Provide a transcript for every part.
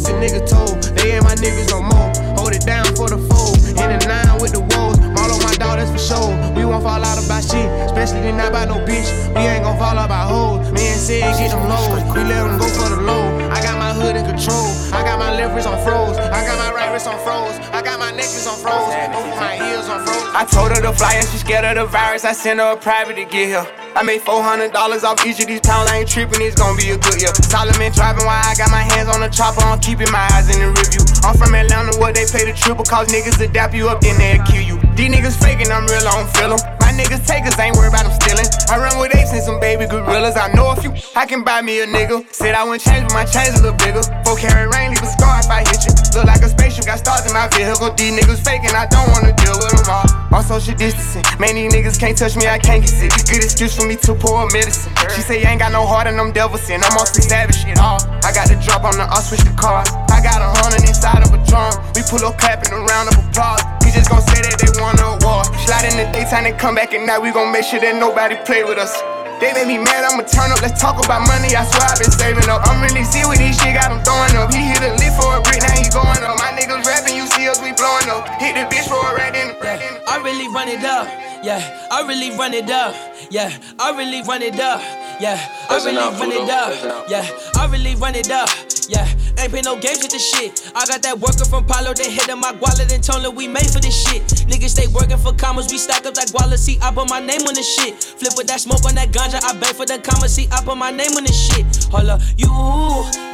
pussy niggas told. They ain't my niggas no more. Hold it down for the fold. In the nine with the woes. All on my that's for sure. We won't fall out about shit. Especially not by no bitch. We ain't gon' fall out by hoes. Me and Sid get them lows. We let them go for the low. I got my hood in control. I got my left wrist on froze. I got my right wrist on froze. I got my neck wrist on froze. Both my heels on froze. I told her to fly and she scared of the virus. I sent her a private to get here. I made $400 off each of these pounds. I ain't tripping, it's gonna be a good year. Solomon driving while I got my hands on the chopper. I'm keeping my eyes in the review. I'm from Atlanta where they pay the triple. Cause niggas adapt you up, then they'll kill you. These niggas faking, I'm real, I don't feel them. Niggas takers, ain't worried about them stealing. I run with apes and some baby gorillas. I know a few, I can buy me a nigga. Said I wouldn't change, but my chains a little bigger. Four carry rain, leave a scar if I hit you. Look like a spaceship, got stars in my vehicle. These niggas faking, I don't wanna deal with them all. On social distancing, man, these niggas can't touch me, I can't get sick. Good excuse for me to pour medicine. She say you ain't got no heart and them devils in. I'm on savage shit. Oh, I got the drop on the, I'll switch the car. I got a hundred inside of a drum. We pull up clapping a round of applause. We just gon' say that they want a war. Slide in the daytime and come back at night. We gon' make sure that nobody play with us. They made me mad, I'ma turn up. Let's talk about money. I swear I've been saving up. I'm really see with these shit, got him throwing up. He hit a lift for a brick, now he going up. My niggas rapping, you see us, we blowing up. Hit the bitch for a rat in yeah, I really run it up. Yeah, I really run it up. Yeah, I really run it up. Yeah, I really run it up. Yeah, I really run it up. Yeah, ain't play no games with this shit. I got that worker from Palo, they hit in my guala, and told we made for this shit. Niggas stay working for commas, we stack up that guala, see, I put my name on this shit. Flip with that smoke on that ganja, I beg for the commas, see, I put my name on this shit. Hold up, you,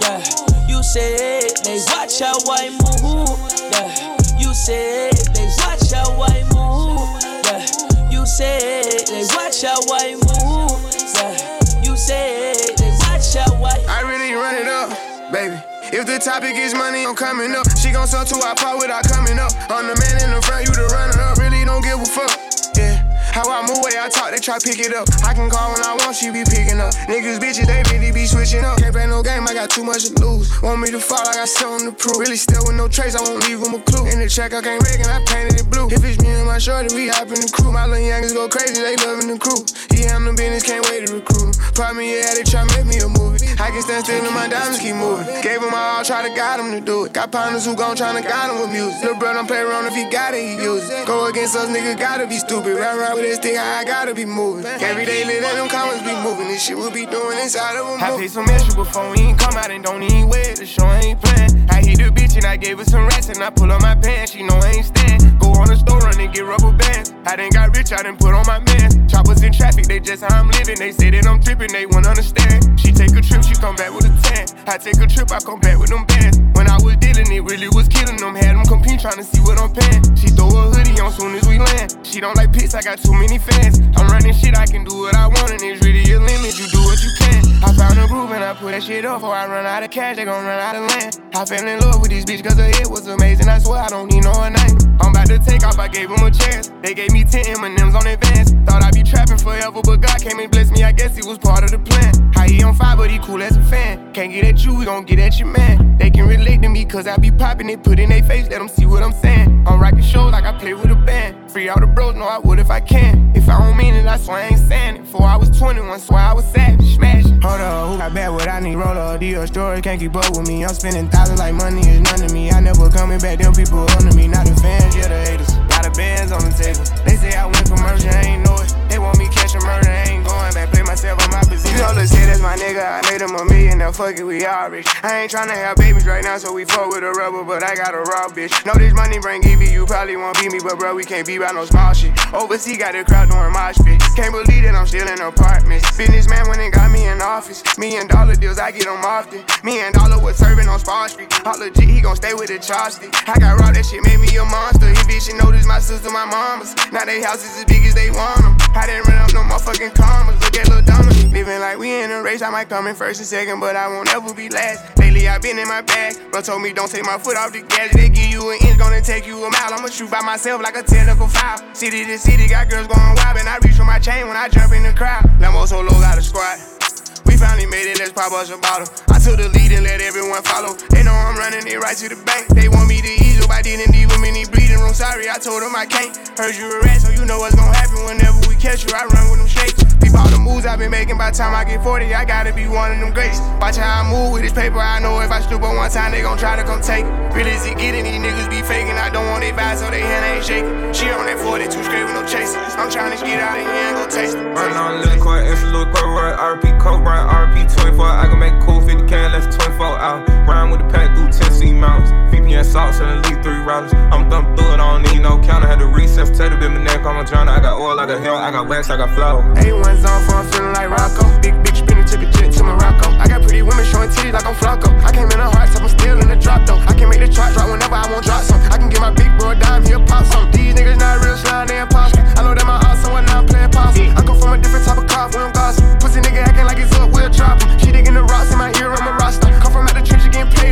yeah, you said they watch how I move, yeah, you said they watch how I move, yeah, you said they watch how I move, yeah, you said If the topic is money, I'm coming up. She gon' sell to our part without coming up. I'm the man in the front, you the runner up. Really don't give a fuck. How I move, way I talk, they try pick it up. I can call when I want, she be picking up. Niggas, bitches, they really be switching up. Can't play no game, I got too much to lose. Want me to fall, I got something to prove. Really still with no trace, I won't leave them a clue. In the check, I can't and I painted it blue. If it's me and my shorty, we hop in the crew. My little youngers go crazy, they loving the crew. I'm the business, can't wait to recruit. Problem, yeah, they try make me a movie. I can stand still and my diamonds keep moving. Gave them all, try to guide them to do it. Got partners who gon' tryna guide them with music. Little bro don't play around if he got it, he use it. Go against us, nigga, gotta be stupid. Run around with this thing, I gotta be moving. Every day, let them comments be moving. This shit we be doing inside of them. I paid some extra before we ain't come out and don't even wear The show ain't playing. I hit the bitch and I gave her some rest and I pull on my pants. She know I ain't stand. Go on the store run and get rubber bands. I done got rich, I done put on my man. Choppers in traffic, they just how I'm living. They say that I'm tripping, they won't understand. She take a trip, she come back with a tan. I take a trip, I come back with them bands. When I was dealing, it really was killing them. Had them compete trying to see what I'm paying. She throw a hoodie on soon as we land. She don't like pics, I got too many fans. I'm running shit, I can do what I want, and it's really a limit. You do what you can. I found a groove and I put that shit up. Before I run out of cash, they gon' run out of land. I fell in love with this bitch cause her head was amazing. I swear I don't need no one name. I'm about to take off, I gave him a chance. They gave me 10 M&M's on advance. Thought I'd be trapping forever, but God came and blessed me. I guess he was part of the plan. How he on fire, but he cool as a fan. Can't get at you, we gon' get at your man. They can relate to me cause I be popping it, put in their face, let them see what I'm saying. I'm rocking shows like I play with a band. Free all the bros, know I would if I can. If I don't mean it, I swear I ain't saying it. Before I was 21, swear I was savage, smashing. Hold up, who got bad what I need? Roll up, deal story, can't keep up with me. I'm spending thousands like money is none to me. I never coming back, them people under me. Not the fans, yeah, the haters. Lot of bands on the table. They say I went commercial, I ain't know it. They want me catch a murder, I Play myself on my position. You know, let's say that's my nigga. I made him a million, now fuck it, we all rich. I ain't tryna have babies right now, so we fuck with a rubber, but I got a raw bitch. Know this money bring Evie, you probably won't beat me, but bro, we can't be by no small shit. Overseas got the crowd doing mosh pit. Can't believe that I'm still in apartments. Businessman went and got me in office. Me and dollar deals, I get them often. Me and dollar was serving on Spar Street. All legit, he gon' stay with the chopstick. I got robbed, that shit made me a monster. He bitch, know this my sister, my mamas. Now they houses as big as they want them. I didn't run up no motherfucking commas. Donna. Living like we in a race, I might come in first and second, but I won't ever be last. Lately, I've been in my bag. Bro told me don't take my foot off the gas. They give you an inch, gonna take you a mile. I'ma shoot by myself like a technical foul. City to city, got girls going wild, and I reach for my chain when I jump in the crowd. Lambo solo got a squad. We finally made it, let's pop us a bottle. I took the lead and let everyone follow. They know I'm running it right to the bank. They want me to ease up, I didn't need women in bleeding room. Sorry, I told them I can't. Heard you a rat, so you know what's gonna happen whenever we catch you. I run with them shakes. Peep all the moves I've been making by the time I get 40. I gotta be one of them greats. Watch how I move with this paper. I know if I stoop on one time, they gon' try to come take it. Real as it getting, these niggas be faking. I don't want they vibe, so they hand ain't shaking. She on that 42 straight with no chasing. I'm trying to get out of here and go taste it. Right now, living court, extra little court, right? RP Coke, right? RP 24. I can make cool 50k less 24 out. Rhyme with the pack through Tennessee mountains. VPN salts and elite three routers. I'm thumb through it, I don't need no counter. Had to recess, tater bit my neck, I'm a drowner. I got oil, I got hell, I got wax, I got flow. A1's on for I'm feeling like Rocco. Big bitch spinning, took a jet to Morocco. I got pretty women showing titties like I'm Flocko. I came in a hard top, I'm still in the drop though. I can make the chart drop whenever I want drop some. I can get my big bro a dime, he'll pop some. These niggas not real slime, they imposter. I know that my awesome when I'm playing possum. I come from a different type of car, we don't gossip. Pussy nigga acting like it's up, we'll drop him. She digging the rocks in my ear, I'm a roster. Come from out the trench, getting paid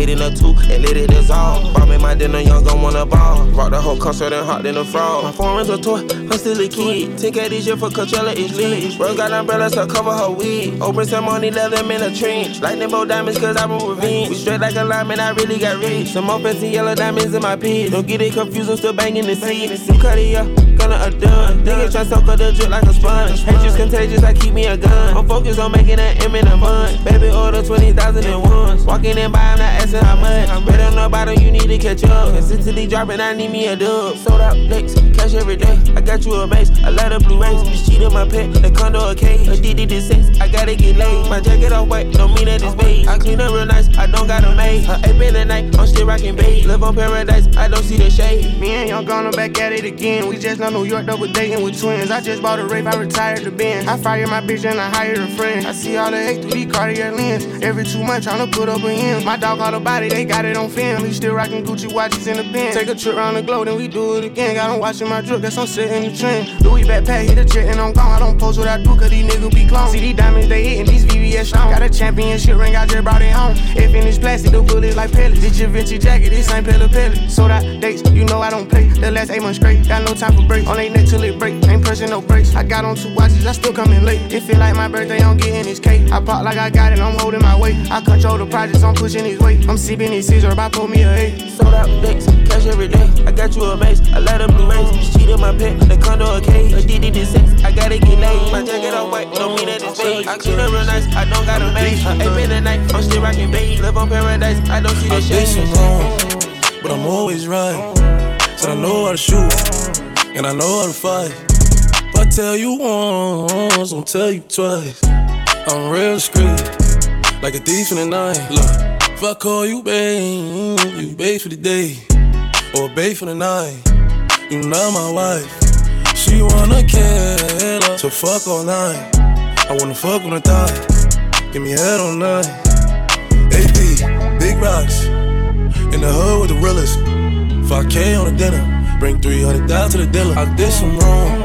Eight in a two, and let it dissolve. Bomb in my dinner, young gon' wanna ball. Rock the whole concert and hot than a frog. My rings a toy, I'm still a kid. 10k this year for Coachella is lit. Bro got umbrellas to cover her wig. Open some money, let them in a trench. Lightning bolt diamonds, cause I want revenge. We straight like a lineman, I really got rich. Some more fancy yellow diamonds in my pit. Don't get it confused, I'm still banging the seat. Cut it up, gonna a done. Niggas try to soak up the drip like a sponge. Hatred's contagious, I keep me a gun. I'm focused on making that M in a month. Baby, order 20,000 at once. Walking in by, I'm not asking how much. I'm better on the bottom, you need to catch up. Consistently dropping, I need me a dub. Sold out licks, cash every day. I got you a mace, I light up blue rays. Cheat on my pet, the condo a cage. Addicted to sex, I gotta get laid. My jacket all white, don't mean that it's beige. I clean up real nice, I don't got a maid. Her ape in the night, I'm still rocking babe. Live on paradise, I don't see the shade. Me and Young gonna back at it again. We just New York double dating with twins. I just bought a Wraith, I retired the Benz. I fired my bitch and I hired a friend. I see all the hate through these Cartier lens. Every two months tryna put up a. My dog got a body, they got it on film. Still rocking Gucci watches in the bin. Take a trip around the globe, then we do it again. Got him watching my drip, guess I'm setting the trend. Louis backpack, hit a jet and I'm gone. I don't post what I do, cause these niggas be clones. See these diamonds, they hitting these VVS strong. Got a championship ring, I just brought it home. If in this plastic, the bullets like pellets. This your Vinci jacket, this ain't Pelle Pelle. So that dates, you know I don't play. The last eight months straight, got no time for breaks. On they neck till it break, ain't pressing no brakes. I got on two watches, I still coming late. It feel like my birthday, I'm getting this cake. I pop like I got it, I'm holding my weight. I control the projects, I'm pushing his weight. I'm sipping these scissors, about pull me a eight. Sold out dates, cash every day. I got you a mace, I light up blue rays. Bitch cheat on my pet, the condo a cage. Addicted to sex, I gotta get laid. My jacket all white, don't mean that it's beige. I clean up real nice, I don't got a maid. Her ape in the night, I'm still rocking babe. Live on paradise, I don't see the I did some wrong, but I'm always right. Said I know how to shoot, and I know how to fight. If I tell you once, I'll tell you twice. I'm real discreet, like a thief in the night. Look, if I call you babe, you babe for the day, or babe for the night. You not my wife. She wanna kill her, so fuck all night. I wanna fuck on the thigh, give me head all night. AP, big rocks. In the hood with the realest. 5K on the dinner. Bring 300 down to the dealer. I did some wrong,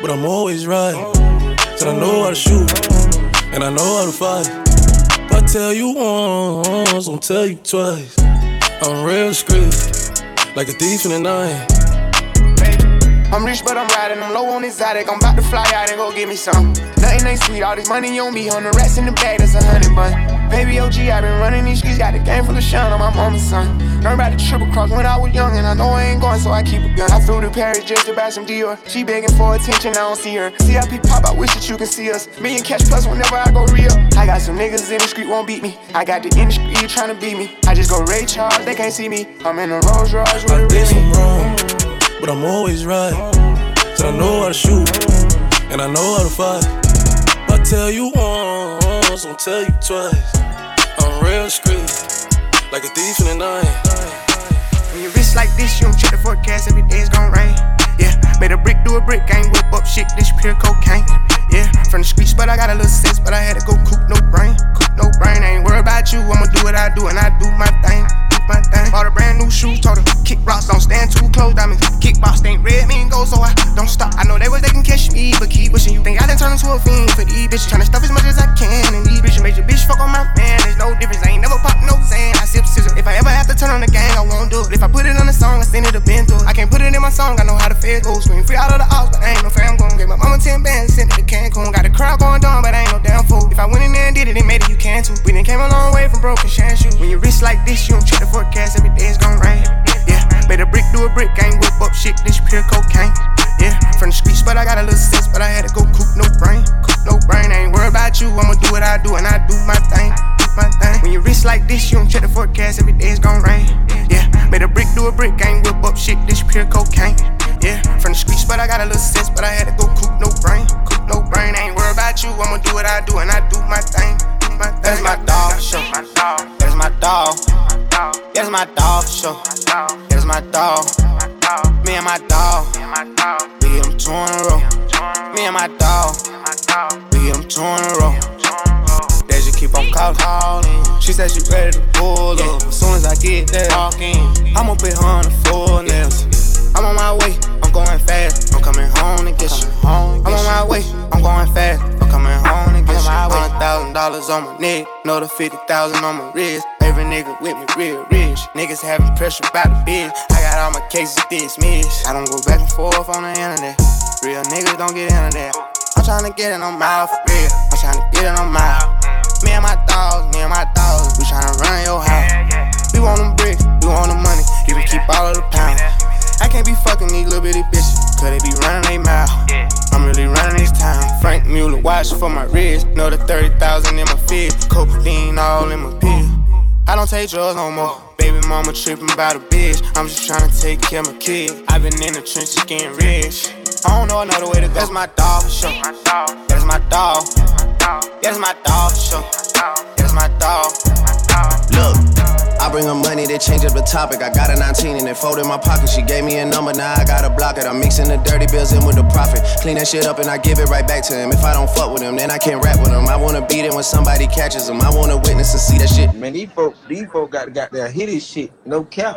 but I'm always right. Said I know how to shoot, and I know how to fight. If I tell you once, I'll tell you twice. I'm real discreet, like a thief in the night. I'm rich, but I'm riding. I'm low on exotic. I'm about to fly out and go get me some. Nothing ain't sweet. All this money on me. On the rest in the bag, that's a hundred bun. Baby OG, i been running these streets. Got the game full of shine on my mama's son. Learned about the triple cross when I was young, and I know I ain't going, so I keep a gun. I flew to Paris just to buy some Dior. She begging for attention, I don't see her. CIP pop, I wish that you can see us. Million cash plus whenever I go real. I got some niggas in the street won't beat me. I got the industry trying to beat me. I just go Ray Charles, they can't see me. I'm in a Rolls Royce with I a some Remy. But I'm always right. So I know how to shoot, and I know how to fight. I tell you once, I'll tell you twice. I'm real street, like a thief in the night. When you wrist like this, you don't check the forecast, every day it's gon' rain. Yeah, made a brick do a brick, I ain't whip up shit, this pure cocaine. Yeah, from the streets, but I got a little sense, but I had to go coop no brain. Coop no brain, I ain't worried about you, I'ma do what I do, and I do my thing. My thing. Bought a brand new shoes, told her, kick rocks, don't stand too close, diamonds. Kickbox ain't red, mean go, so I don't stop. I know they was they can catch me, but keep wishing you think I done turn into a fiend for these bitches. Tryna stuff as much as I can, and these bitches made your bitch fuck on my man. There's no difference, I ain't never pop no Xan. I sip scissor. If I ever have to turn on the gang, I won't do it. If I put it on the song, I send it a been through. I can't song, I know how the feds go. Scream free out of the house, but I ain't no fam gon' get my mama 10 bands, sent it to Cancun. Got the crowd going down, but I ain't no damn fool. If I went in there and did it, it made it, you can too. We done came a long way from broken shine shoes. When you wrist like this, you don't check the forecast, every day it's gon' rain. Yeah, made a brick do a brick, I ain't whip up shit, this pure cocaine. Yeah, from the streets, but I got a little sense, but I had to go coop no brain. Coop no brain, I ain't worried about you, I'ma do what I do, and I do my thing. My thing. When you wrist like this, you don't check the forecast, every day it's gon' rain. Yeah, made a brick do a brick, I ain't whip up shit, this pure cocaine. Yeah, from the streets, but I got a little sense, but I had to go coop no brain. Coop no brain, I ain't worried about you, I'ma do what I do, and I do my thing. My thing. That's my dog show. That's my dog. That's my dog show. That's my dog. Me and my dog. We hit them two in a row. Me and my dog. We hit them two in a row. Keep on calling. She said she ready to pull up. As soon as I get there, walk in. I'ma put her on the floor nails. I'm on my way. I'm going fast. I'm coming home to get you. I'm on my way. I'm going fast. I'm coming home to get you. Hundred thousand dollars on my neck. Another fifty thousand on my wrist. Every nigga with me real rich. Niggas having pressure about the bitch. I got all my cases dismissed. I don't go back and forth on the internet. Real niggas don't get into that. I'm tryna get it on my for real. I'm tryna get it on my. Me and my dogs, me and my dogs, we tryna run your house. We want them bricks, we want the money, you can keep all of the pounds. I can't be fucking these little bitty bitches, cause they be running they mouth. I'm really running this town. Franck Muller, watch for my wrist. Know the 30,000 in my fist. Codeine all in my pill. I don't take drugs no more. Baby mama tripping about a bitch. I'm just trying to take care of my kid. I've been in the trenches getting rich. I don't know another way to go. That's my dog show. That's my dog. That's my dog show. That's my dog. Look, I bring her money, they change up the topic. I got a 19 and it fold in my pocket. She gave me a number, now I gotta block it. I'm mixing the dirty bills in with the profit. Clean that shit up and I give it right back to him. If I don't fuck with him, then I can't rap with him. I wanna beat it when somebody catches him. I wanna witness and see that shit. Man, these folk, these folk got got their hit shit, no cap.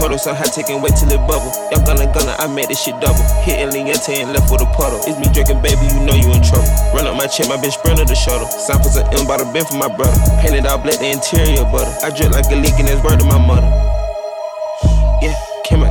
Puddle so high, taking wait till it bubble. Young gunna gunna, I made this shit double. Hitting Liente and left with a puddle. It's me drinking, baby, you know you in trouble. Run up my check, my bitch sprinter the shuttle. Sign for of M by the bin for my brother. Painted all black, the interior butter. I drip like a leak and that's word to my mother.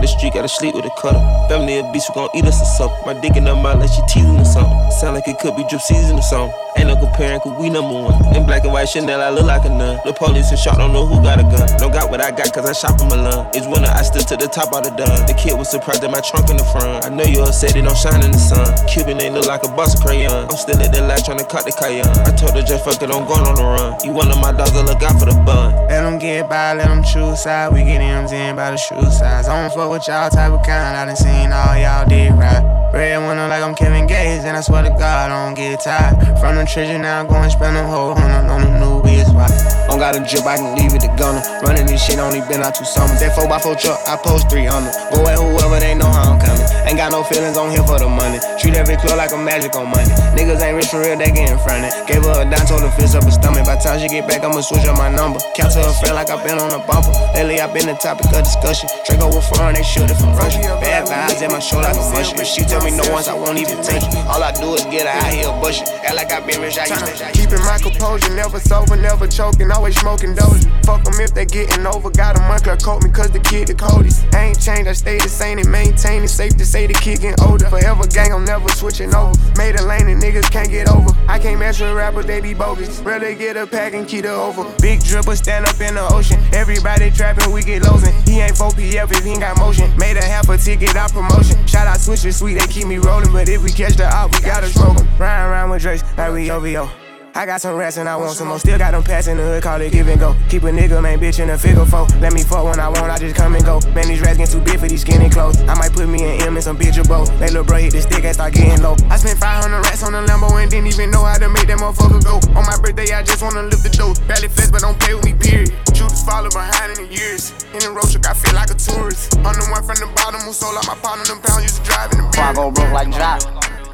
Street, gotta sleep with a cutter. Family a beast, we gon' eat us or something. My dick in her mouth like she teasing or something. Sound like it could be drip season or something. Ain't no comparing, cause we number one. In black and white Chanel, I look like a nun. The police and shot, don't know who got a gun. Don't got what I got, cause I shop in Milan. It's winter, I still to the top of the done. The kid was surprised at my trunk in the front. I know you upset, it don't shine in the sun. Cuban ain't look like a boss of crayon. I'm still at the light trying to cut the cayenne. I told her just fuck it, I'm going on the run. You one of my dogs, I look out for the bun. Let them get by, let them choose side. We get M's in by the shoe size. I don't fuck with y'all type of kind. I done seen all y'all did right. Red window like I'm Kevin Gates, and I swear to God, I don't get tired. From the treasure now, I'm going spend a whole hundred on a new Right? Don't got a drip, I can leave it to Gunna. Running this shit only been out two summers. That 4x4 truck, I post three on them. Go at whoever, they know how I'm coming. Ain't got no feelings on here for the money. Treat every club like a magic on money. Niggas ain't rich for real, they getting fronted. Gave her a dime, told her fist up her stomach. By time she get back, I'ma switch up my number. Count to her friend like I been on a bumper. Lately, I been the topic of discussion. Draco with foreign, they shoot it from Russia. Bad vibes at my show like a mush. But she tell me no once, I won't even touch it. All I do is get her out here bushing. Act like I been rich, I used to. Keeping my composure, never sober, never choking, always smoking dozy. Fuck them if they getting over. Got a month, coat me cause the kid the coldest. I ain't changed, I stay the same and maintain it. Safe to say the kid getting older. Forever gang, I'm never switching over. Made a lane and niggas can't get over. I can't mess with rappers, they be bogus. Rather get a pack and keep it over. Big dripper stand up in the ocean. Everybody trapping, we get losing. He ain't 4PF if he ain't got motion. Made a half a ticket out promotion. Shout out Switcher Sweet, they keep me rolling. But if we catch the op, we gotta smoke. Ryan around with Drake, like we OVO. I got some rats and I want some more. Still got them pass in the hood, call it give and go. Keep a nigga, man, bitch in a figure four. Let me fuck when I want, I just come and go. Man, these rats get too big for these skinny clothes. I might put me an M and some bitch or both. Let little bro hit the stick and start getting low. I spent 500 rats on a Lambo and didn't even know how to make that motherfucker go. On my birthday, I just wanna lift the dough. Barely flex, but don't play with me, period. Shooters follow behind in the years. In the road truck, I feel like a tourist. I'm the one from the bottom who sold out my pound on them pounds, used to drive in the Before I go broke like Jock.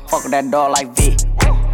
Fuck with that dog like V.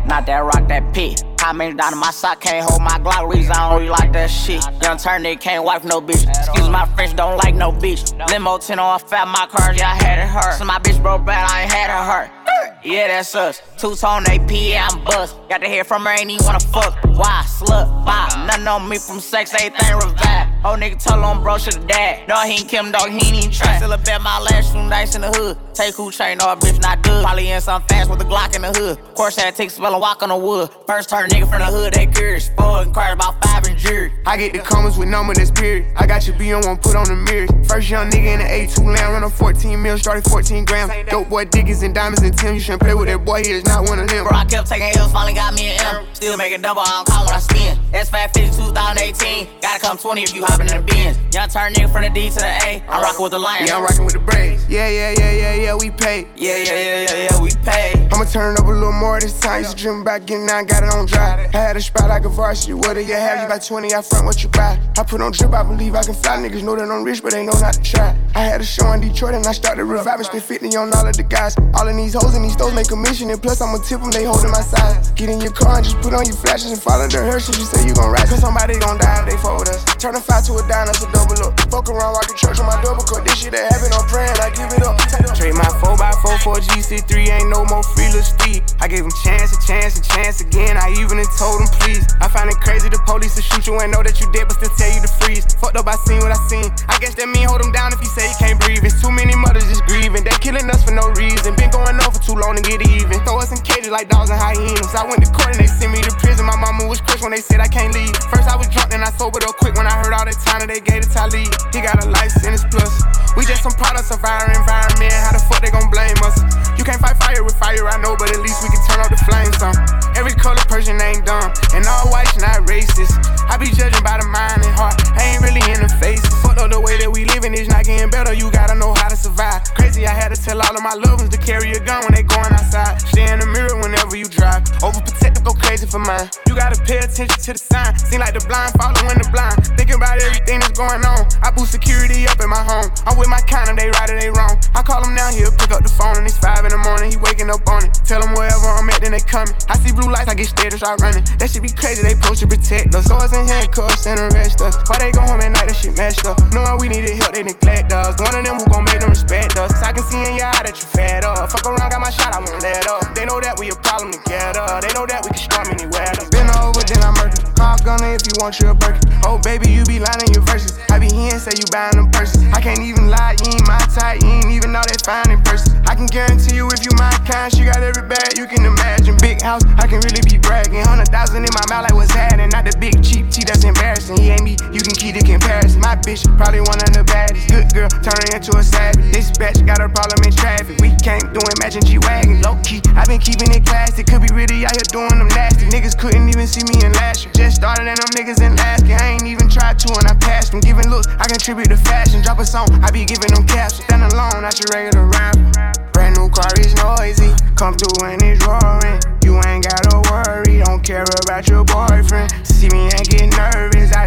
Not that rock, that pit. How many down in my sock can't hold my Glock reason I don't really like that shit. Young turn they can't wife no bitch. Excuse my French, don't like no bitch. Limo 10 on a fat my car, yeah, I had it hurt. So my bitch broke bad, I ain't had her hurt. Yeah, that's us. Two tone AP, yeah, I'm bust. Got to hear from her, ain't even wanna fuck. Why? Slut, bop. Nothing on me from sex, everything revive. Old nigga told him bro should've died. No, he ain't Kim, dog, he ain't even try. Still a bet my last room nice in the hood. Take who chain, no, a bitch not good. Probably in some fast with a Glock in the hood. Course had take spell and walk on the wood. First turn nigga from the hood, they curious. Four and cars about five and jury. I get the comments with number that's period. I got your B on one, put on the mirror. First young nigga in the A2 land, run a 14 mil, started 14 grams. Dope boy diggers and diamonds and Tim. You shouldn't play with that boy, he is not one of them. Bro, I kept taking L's, finally got me an M. Still making double, I don't call when I spin. S550 2018. Gotta come 20 if you hoppin' in the Benz. Young turn nigga from the D to the A. I'm rockin' with the Lions. Yeah, I'm rockin' with the Braves. Yeah, yeah, yeah, yeah, yeah, we pay. Yeah, yeah, yeah, yeah, yeah, we pay. I'ma turn up a little more this time. Used to dream about getting out, got it on dry. I had a spot like a varsity. What do you have? You got 20, I front what you buy. I put on drip, I believe I can fly. Niggas know that I'm rich, but they know not to try. I had a show in Detroit and I started reviving. Spent 50 on all of the guys. All of these hoes in these stores make commission. And plus, I'ma tip them, they holding my size. Get in your car and just put on your flashes and follow the Hershey. You say you gon' ride. Cause somebody gon' die if they fuck with us. Turn a five to a that's a double up. Fuck around, rock the church on my double cut. This shit that happen, I'm praying, I give it up. Trade my 4x4 for a GC3, ain't no more free Steve. I gave him chance, a chance, a chance again. I even told him please. I find it crazy the police to shoot you and know that you dead, but still tell you to freeze. Fucked up, I seen what I seen. I guess that mean hold him down if he say he can't breathe. It's too many mothers just grieving. They killing us for no reason. Been going on for too long to get even. Throw us in cages like dogs and hyenas. I went to court and they sent me to prison. My mama was crushed when they said I can't leave. First I was drunk, then I sobered up quick when I heard all that time that they gave to Talib. He got a sentence plus. We just some products of our environment. How the fuck they gon' blame us? You can't fight fire with fire, I know, but at least we can turn off the flames on. Every color person ain't dumb, and all whites not racist. I be judging by the mind and heart, I ain't really in the face. Fuck up the way that we living is not getting better, you gotta know how to survive. Crazy, I had to tell all of my loved ones to carry a gun when they going outside. Stay in the mirror whenever you drive. Overprotective, go crazy for mine. You gotta pay attention to the sign. Seem like the blind following the blind. Thinking about everything that's going on. I boost security up in my home. I'm with my kind of they right or they wrong. I call him down here, pick up the phone, and it's five in the morning. He waking up on it. Tell him wherever I'm at, then they coming. I see blue lights, I get scared and start running. That shit be crazy, they supposed to protect us. Swords and handcuffs and arrest us. Why they go home at night, that shit messed up. Knowing we needed help, they neglect us. One of them who gon' make them respect us. I can see in your eye that you fed up. Fuck around, got my shot, I won't let up. They know that we a problem together. They know that we can storm anywhere. Been over, then I'm murdered. Call Gunna if you want you a Birkin. Oh, baby, you be lying in your verses. I be here and say you buying them purses. I can't even lie, you ain't my type. You ain't even know that fine in person. I can guarantee you if you my kind, she got every bag you can imagine. Big house, I can really be bragging. Hundred thousand in my mouth, like what's happening. Not the big cheap tea that's embarrassing. He ain't me, you can keep the comparison. My bitch, probably one of the baddest. Good girl, turning into a savage. This bitch got a problem in traffic. We can't do imagine G Wagon. Low key, i been keeping it classy. Could be really out here doing them nasty. Niggas couldn't even see me in last year. Just started and them niggas in Alaska. I ain't even tried to and I passed them. Giving looks, I contribute to fashion. Drop a song, I be giving them captions. Stand alone, not your regular rapper. Brand new car is noisy. Come through and it's roaring. You ain't gotta worry, don't care about your boyfriend. See me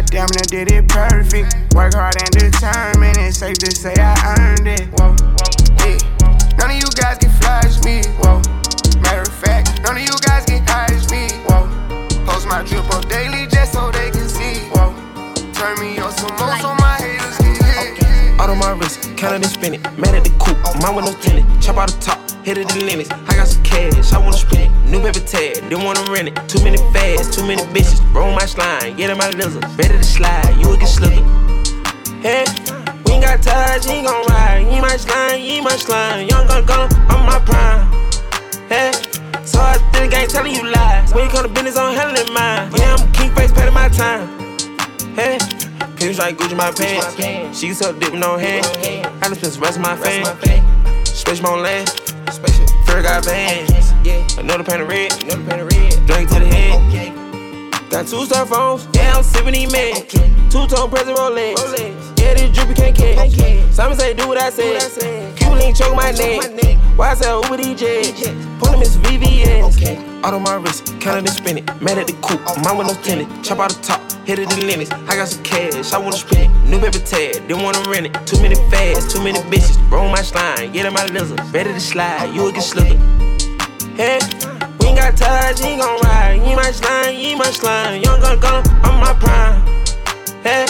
damn near did it perfect. Work hard and determined, it's safe to say I earned it. Whoa, yeah. None of you guys can flash me. Whoa, matter of fact, none of you guys can hide me. Whoa, post my drip up daily just so they can see. Whoa, turn me on some more so my haters can hit. Out of my wrist, counted and spin it. Mad at the coop, mine with no tenant. Chop out the top hit it the limits. I got some cash, I wanna spend it. New paper tag, didn't wanna rent it. Too many fads, too many bitches. Roll my slime, get in my lizard. Ready to slide, you will get slicker. Hey, we ain't got touch, he ain't gon' ride. He my slime, he my slime. Young gun gun, I'm my prime. Hey, so I think I ain't telling you lies. When you come to business, I'm handling mine. Yeah, I'm king face, paying my time. Hey, Pins like Gucci my pants. She suck dick with no hand. I just spent the rest of my fame. Space my land. Fur got bands. Another pan of red. Drink to the head. Got two star phones. Yeah, I'm sipping these men. Two tone present Rolex. Yeah, this drippy can't catch. Simon say do what I said. Cuban link choke my neck. Why I say Uber DJ? Pull him Miss VVS. Out on my wrist, counting and spin it. Mad at the coupe, mine with no tenant. Chop out the top, hit it the limits. I got some cash, I wanna spend it. New paper tag, didn't wanna rent it. Too many fads, too many bitches. Roll my slime, get in my lizard. Ready to slide, you will get slicker. Hey, ain't got touch, he gon' ride. He my slime, he my slime. Young gun gun, I'm my prime. Hey,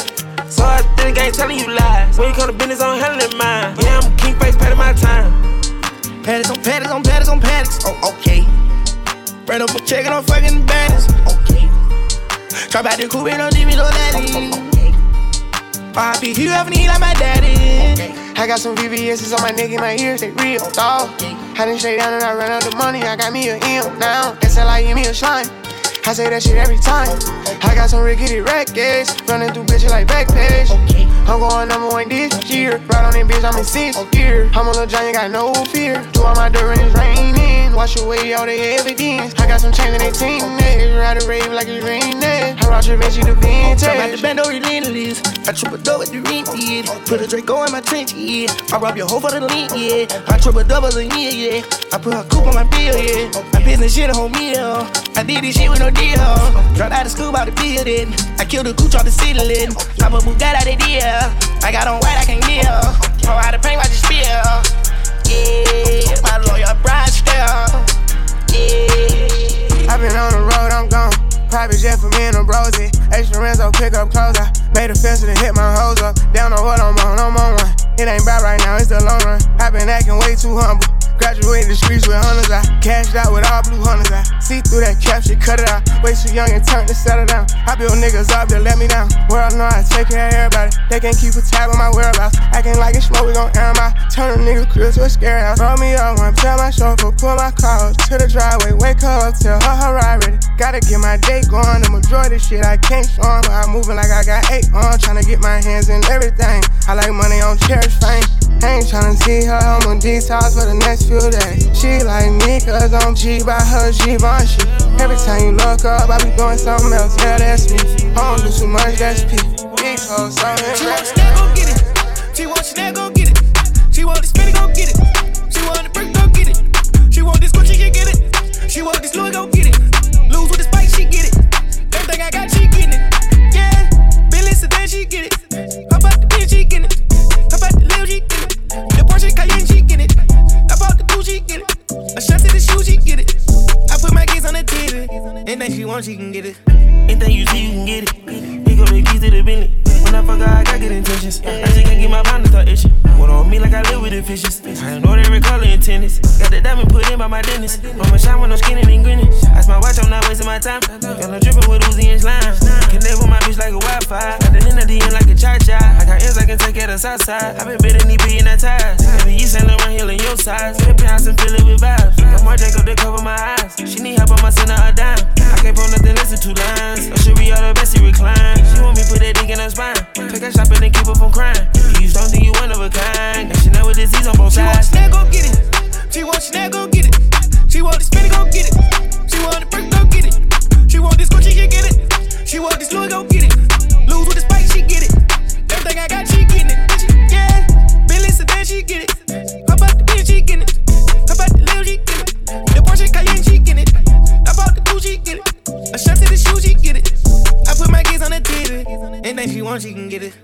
so I think I ain't telling you lies. When you come to business, I'm handling mine. Yeah, I'm king face, paying my time. Paddocks on paddocks on paddocks on paddocks. Oh, okay. Ran up a check and I'm fucking baddest. Okay. Drop out the coupe and don't leave me no daddy. RIP, you ever need like my daddy. I got some VVS's on my neck and my ears, they real, dog. I done straight down and I ran out the money, I got me a M now. SLI, me a slime. I say that shit every time. I got some rickety records, running through bitches like Backpage. I'm going number one this year. Right on that bitch, I'm in sixth gear. I'm a little giant, got no fear. Do all my dirt and it's raining. Wash away all the evidence. I got some chains in 18 neck. Ride a rave like it's raining. I rock your bitch, you the vintage. Drop out the bando relentless. I triple double with the rent, yeah. Put a Draco in my trench, yeah. I rob your hoe for the link, yeah. I triple double a year, yeah. I put a coupe on my bill, yeah. My business shit a whole meal. I did this shit with no deal. Dropped out of school, out the building. I killed a gooch off the ceiling. I'm a Bugatti out the deal. I got on white, I can't kneel. Pour out the paint, watch it spill. Yeah, my lawyer, Brian Steel. Yeah. i been on the road, I'm gone. Private jet for me and the brosy. Extra Renzo pick up clothes. I made a fence to hit my hoes up. Down on what I'm on, I'm on one. It ain't bad right now, it's the long run. i been acting way too humble. Graduated the streets with hunters. I cashed out with all blue hunters. I see through that cap shit, cut it out. Way too young and turn to settle down. I build niggas up to let me down. World know I take care of everybody. They can't keep a tab on my whereabouts. Acting like it's smoke, we gon' air out. Turn a nigga crib to a scare house. Roll me up one, tell my chauffeur, pull my car up to the driveway. Wake up, tell her her ride ready. Gotta get my day going. The majority shit I can't show 'em. I'm moving like I got eight on. Tryna get my hands in everything. I like money on cherish fame. I ain't tryna see her, I'm on detox for the next few days. She like me, cause I'm G by her, Givenchy. Every time you look up, I be doing something else, yeah, that's me. I don't do too much, that's P. These hoes so She want snack, go get it. She want snack, go get it. She want the spinny, go get it. She want the brick, go get it. She want this Gucci, she get it. She want this Louis, go get it. Lose with the spike, she get it. Everything I got, she getting it. Yeah, Billy Sedan, she get it. How about the bitch, she get it. She get it. A shot to the shoe, she get it. I put my kids on the TV. Anything she want, she can get it. Anything you see, you can get it. Pick up the keys to the Bentley. When I got good intentions. I just can't get my mind to start itching. What on me like I live with the fishes. I know every color in tennis. Got the diamond put in by my dentist. I'ma shine with no skin and grinning. Ice my watch, I'm not wasting my time. Got no dripping with Uzi and slime. Connect with my bitch like a Wi-Fi. Got the the DM like a cha-cha. I got ears I can take at the south side. I been bidding these in that ties. Baby, you Saint Laurent Hill in your size. Flip house and fill it with vibes. Got more Jacob to cover my eyes. She need help, I'ma send her a dime. I can't pull nothing, listen two lines. I should be all the best, he recline. She want me put that dick in her spine. Pick her shopping and keep her from crying. You don't think you one of a kind. Now Got Chanel with disease on both sides. She want snack, go get it. She want snack, go get it. She want the spinny, go get it. She want the brick, go get it. She want this Gucci, she get it. She want this Louis, go get it. Lose with the spike, she get it. Everything I got, she getting it. Yeah, Billy Sedan, she get it. How about the bitch, she getting it. How about the Lil, she get it. The Porsche Cayenne, she get it. The Gucci, get it. A shot to the shoe, she get it. I put my kids on the TV. Anything she want, she can get it.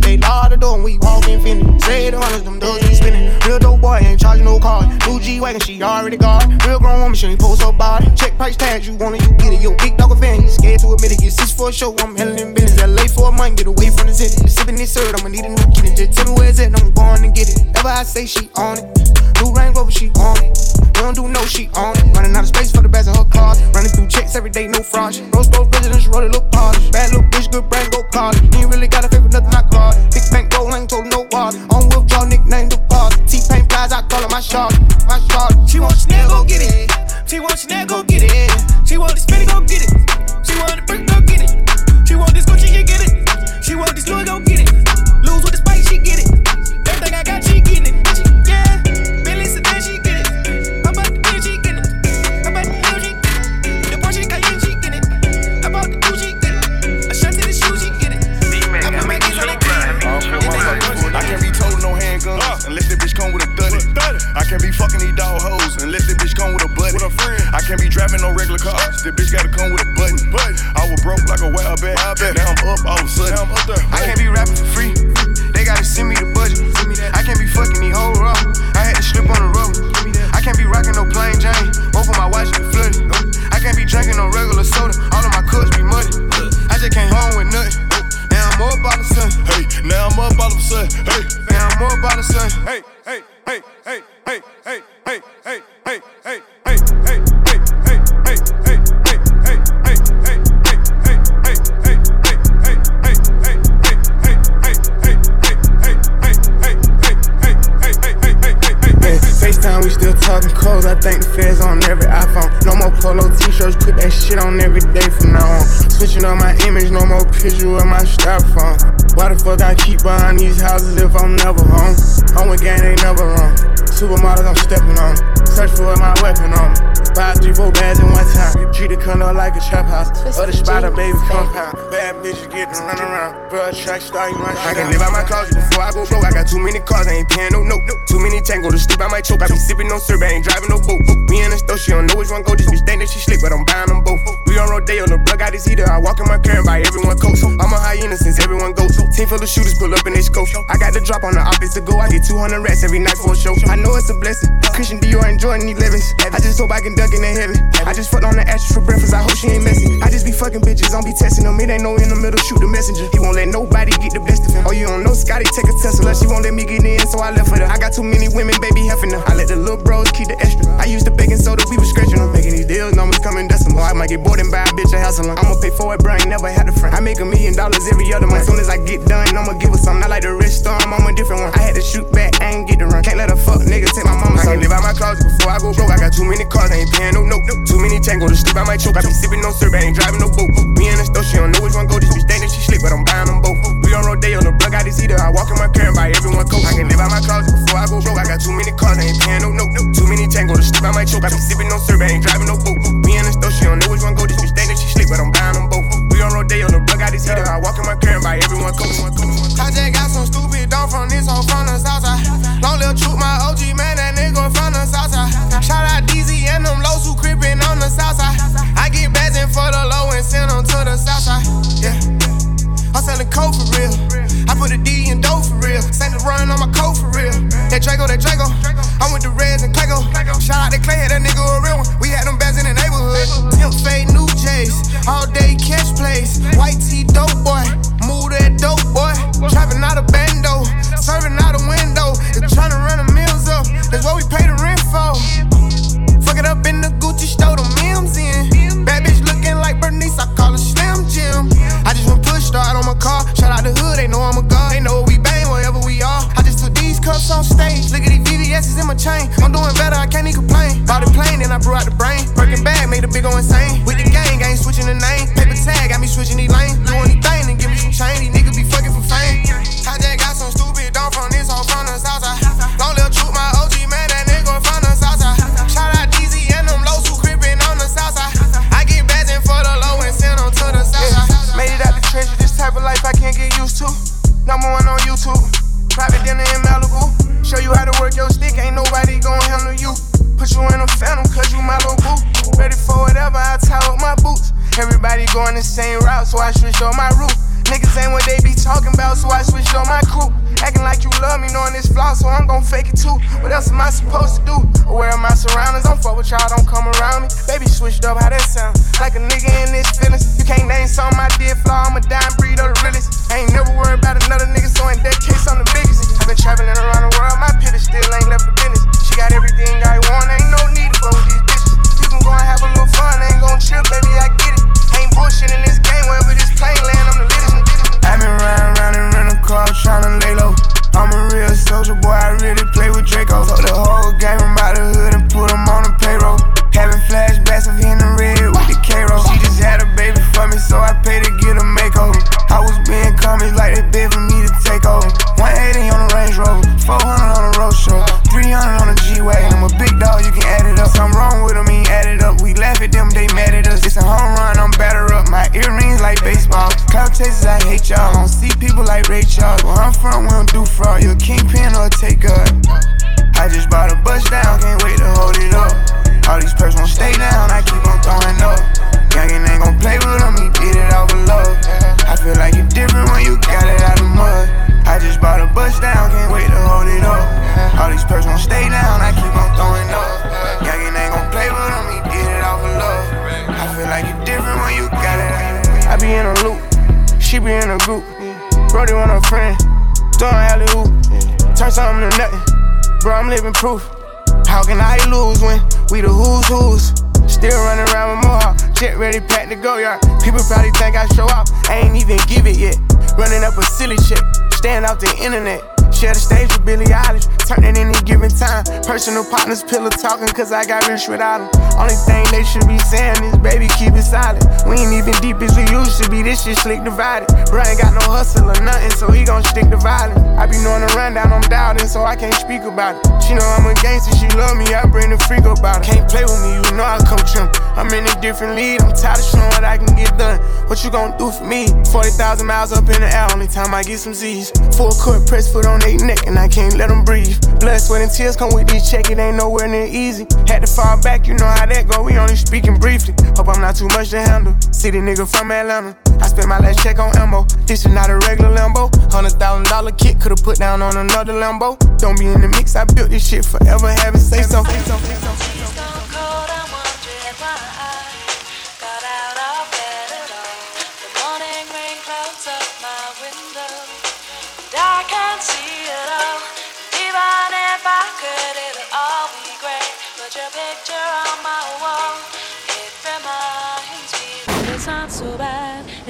They law the door and we walk infinity. Say the hundreds, them doors be spinning. Real dope boy ain't charging no car. New G Wagon, she already got. Real grown woman, she ain't post her body. Check price tags, you want it, you get it. Yo, big dog a fan, you scared to admit it. Get six for a show, I'm handling in business. LA for a month, get away from the city. Sipping this syrup, I'ma need a new kitty. Just tell me where it's at, I'm going to get it. Ever I say she on it. New Range Rover, she on it. We don't do no, she on it. Running out of space for the best of her cars. Running through checks every day, no fraud. Rose gold presidents, roll it, look polished. Bad little bitch, good brain, go college. You ain't really got a favor, nothing I call it. Big bank roll, ain't told no water. On withdraw, nickname the boss. T-Pain flies, I call it my shot. My shot. She want Chanel, go get it. She want Chanel, go get it. She want the Spinny, go get it. She want the brick, go get it. She want this Gucci, she get it. She want this Louis, go get it. Bitch with a buddy. I can't be driving no regular cars. The bitch gotta come with a button. I was broke like a wild bat. Now I'm up all of a sudden. I can't be Other spider baby compound. Bad bitches get to run around. Bro, track star, you run I can live out my closet before I go broke. I got too many cars, I ain't paying no note. Too many tango to sleep, I might choke. I be sipping no syrup, I ain't driving no boat. Me in the store, she don't know which one go. This bitch think that she slick, but I'm buying them both. We on Rodeo, the plug got his heater. I walk in my car and buy everyone coat. I'm a hyena since everyone goes. Team full of shooters pull up in they scope. I got the drop on the office to go. I get 200 rats every night for a show. I know it's a blessing. Christian Dior and Jordan 11s. I just hope I can duck in the heaven. I just fucked on the ashes for breakfast. I hope she ain't messy. I just be fucking bitches. I don't be testing them. It ain't no in the middle. Shoot the messenger. He won't let nobody get the best of him. Oh, you don't know Scotty take a Tesla. She won't let me get in, so I left with her. I got too many women, baby, heffing them. I let the little bros keep the extra. I used the baking soda, we was scratching them. Making these deals, no numbers coming decimal. I might get bored and buy a bitch a house alone. I'ma pay for it, bro. I ain't never had a friend. I make a million dollars every other month. Soon as I get done, I'ma give her something. Not like the rich storm, I'm a different one. I had to shoot back, I ain't get the run. Can't let a fuck nigga take my mama. I can live out my closet before I go broke. I got too many cars, I ain't paying no note. Too many tango to sleep, I might choke. I be sipping no syrup, I ain't driving no boat. Me in the store, she don't know which one go. This bitch think that she slick, but I'm buying them both. We on the plug got his heater. I walk in my car and buy everyone coat. I can live out my closet before I go broke. I got too many cars, I ain't paying no note. Too many tango to sleep, I might choke. I be sipping no syrup, I ain't driving no boat. Me in the store, she don't know which one go. This bitch think that she slick, but I'm buying them both. We on Rodeo, the plug got his heater. I walk in my car and buy everyone coat. I just got some stupid dog from this hoe from the south side. Long little troop, my OG man, that nigga from the south side. Shout out DZ and them lows who creepin' on the south side. I get bags in for the low and send them to the south side. Selling coke for real. I put a D in dough for real. Send the run on my coat for real. That Draco, that Draco. I'm with the Reds and Clayco. Shout out to Clay, that nigga a real one. We had them bags in the neighborhood. Him fade new J's. All day catch plays. White tee dope boy. Move that dope boy. Trapping out a bando. Serving out a window. They tryna run the mills up. That's what we pay the rent for. Fuck it up in the Gucci store, the memes in. Bad looking like Bernice, I call her Slim Jim. I just went push start on my car. Shout out the hood, they know I'm a god. They know we bang wherever we are. I just took these cups on stage. Look at these VVS's in my chain. I'm doing better, I can't even complain. Bought a plane, then I blew out the brain. Working bag, made a big go insane. With the gang, I ain't switching the name. Paper tag, got me switching these lanes. Do anything and give me some change. These niggas be fucking for fame. I just got some stupid dog from this hoe from the south side. Personal partners, pillow talking, cause I got rich without them. Only thing they should be saying is, baby, keep it silent. We ain't even deep as we used to be, this shit slick divided. Bro ain't got no hustle or nothing, so he gon' stick to violence. I be knowing the rundown, I'm doubting, so I can't speak about it. She know I'm a gangster, she love me, I bring the freak about it. Can't play with me, you know I come trim. I'm in a different lead, I'm tired of showing what I can get done. What you gon' do for me? 40,000 miles up in the air, only time I get some Z's. Full court press foot on they neck, and I can't let them breathe. Blood, sweat, and tears come with this check, it ain't nowhere near easy. Had to fall back, you know how that go, we only speaking briefly. Hope I'm not too much to handle. City nigga from Atlanta. I spent my last check on ammo. This is not a regular Lambo. Hundred thousand dollar kit could've put down on another Lambo. Don't be in the mix, I built this shit forever. Have it say so.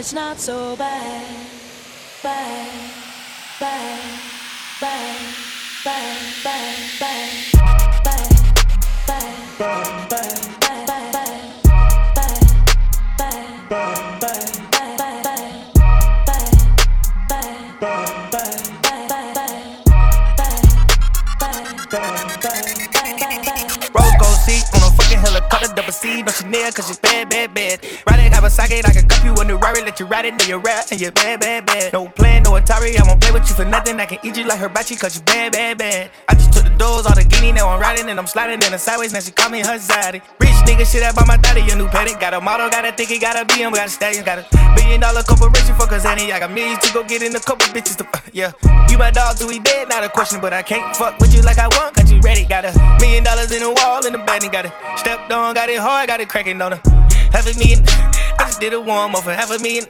It's not so bad, bad, bad, bad, bad, bad, bad, bad, bad, bad, bad. Let you ride it, then you rap, and you're bad, bad, bad. No plan, no Atari, I won't play with you for nothing. I can eat you like hibachi, cause you bad, bad, bad. I just took the doors, all the guinea, now I'm riding, and I'm sliding in the sideways, now she call me her zaddy. Rich nigga, shit, I bought my daddy a new Patek. Got a model, got a think he got a BM, got a stallion, got a billion dollar corporation for Kazani. I got millions to go get in a couple bitches to, uh, yeah. You my dog till we dead, not a question, but I can't fuck with you like I want, cause you ready. Got a million dollars in the wall, in the bed, and got it stepped on, got it hard, got it cracking on her. Half a I just did a warm up for half a million.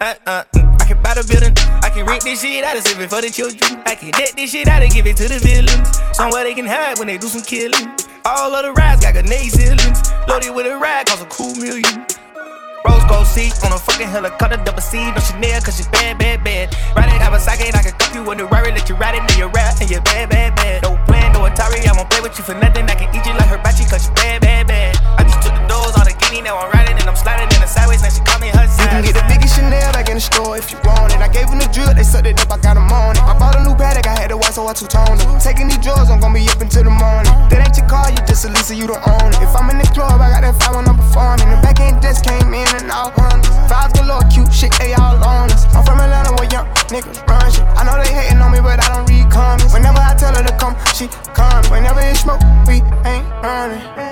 Uh, uh, I can buy the building, I can rent this shit out of save it for the children. I can deck this shit out and give it to the villains. Somewhere they can hide when they do some killing. All of the rides got grenade ceilings. Loaded with a ride, cost a cool million. Rose gold seat on a fucking helicopter, double C, no Chanel, cause you bad, bad, bad. Riding Kawasaki, and I can cup you in the Rari, let you ride it, then you rap, and you're bad, bad, bad. No plan, no Atari, I won't play with you for nothing. I can eat you like hibachi, cause you bad, bad, bad. I just took the doors, all now I'm riding, and I'm sliding in the sideways, now she call me her You can get the biggest Chanel back in the store if you want it. I gave them the drill, they sucked it up, I got them on it. I bought a new Patek, I had the white, so I two-toned it. Taking these drugs, I'm gonna be up until the morning. That ain't your car, you just a Lisa, you don't own it. If I'm in the club, I got that five when I'm performing. The back end just came in and out hundreds. Fives galore, cute shit, they all on us. I'm from Atlanta where young niggas run shit. I know they hating on me, but I don't read comments. Whenever I tell her to come, she comes. Whenever it's smoke, we ain't running.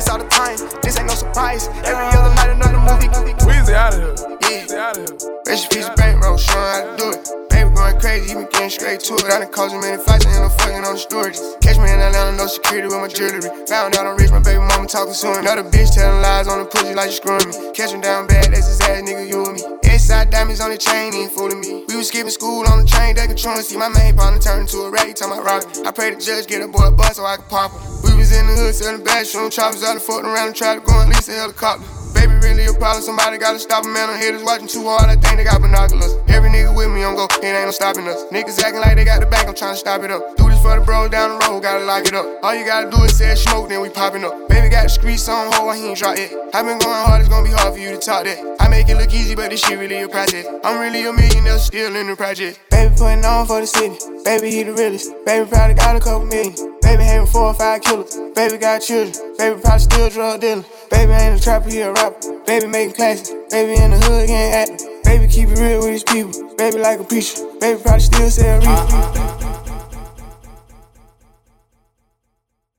this all the time, this ain't no surprise. Every other night, another movie. Weezy out of here. Yeah. Weezy out of here. Rest piece of bankroll, showing how to do it. Going crazy, he been getting straight to it. I done caused him many fights, and I up fucking on the storage. Catch me in Atlanta, no security with my jewelry. Found out I'm rich, my baby mama talking him. Another bitch telling lies on the pussy like you screwing me. Catch him down bad, that's his ass, nigga, you and me. Inside diamonds on the chain, ain't fooling me. We was skipping school on the train, they controlling. See my main partner turn into a rat, tell my rock. I pray the judge get a boy a bus so I can pop him. We was in the hood selling shooting choppers out and fucking around and try to go and lease a helicopter. Baby, really a problem. Somebody gotta stop him, man. I'm haters watching too hard. I think they got binoculars. Every nigga with me, I'm go. It ain't no stopping us. Niggas acting like they got the back, I'm trying to stop it up. Do this for the bros down the road. Gotta lock it up. All you gotta do is say smoke, then we popping up. Baby got the streets on hold. He ain't drop it. I been going hard. It's gonna be hard for you to talk that. I make it look easy, but this shit really a project. I'm really a millionaire, still in the project. Baby putting on for the city. Baby, he the realest. Baby probably got a couple million. Baby having four or five killers. Baby got children. Baby probably still drug dealing. Baby ain't a trapper, he a rapper. Baby making classics. Baby in the hood, getting acting. Baby keep it real with his people. Baby like a preacher. Baby probably still sell reefer.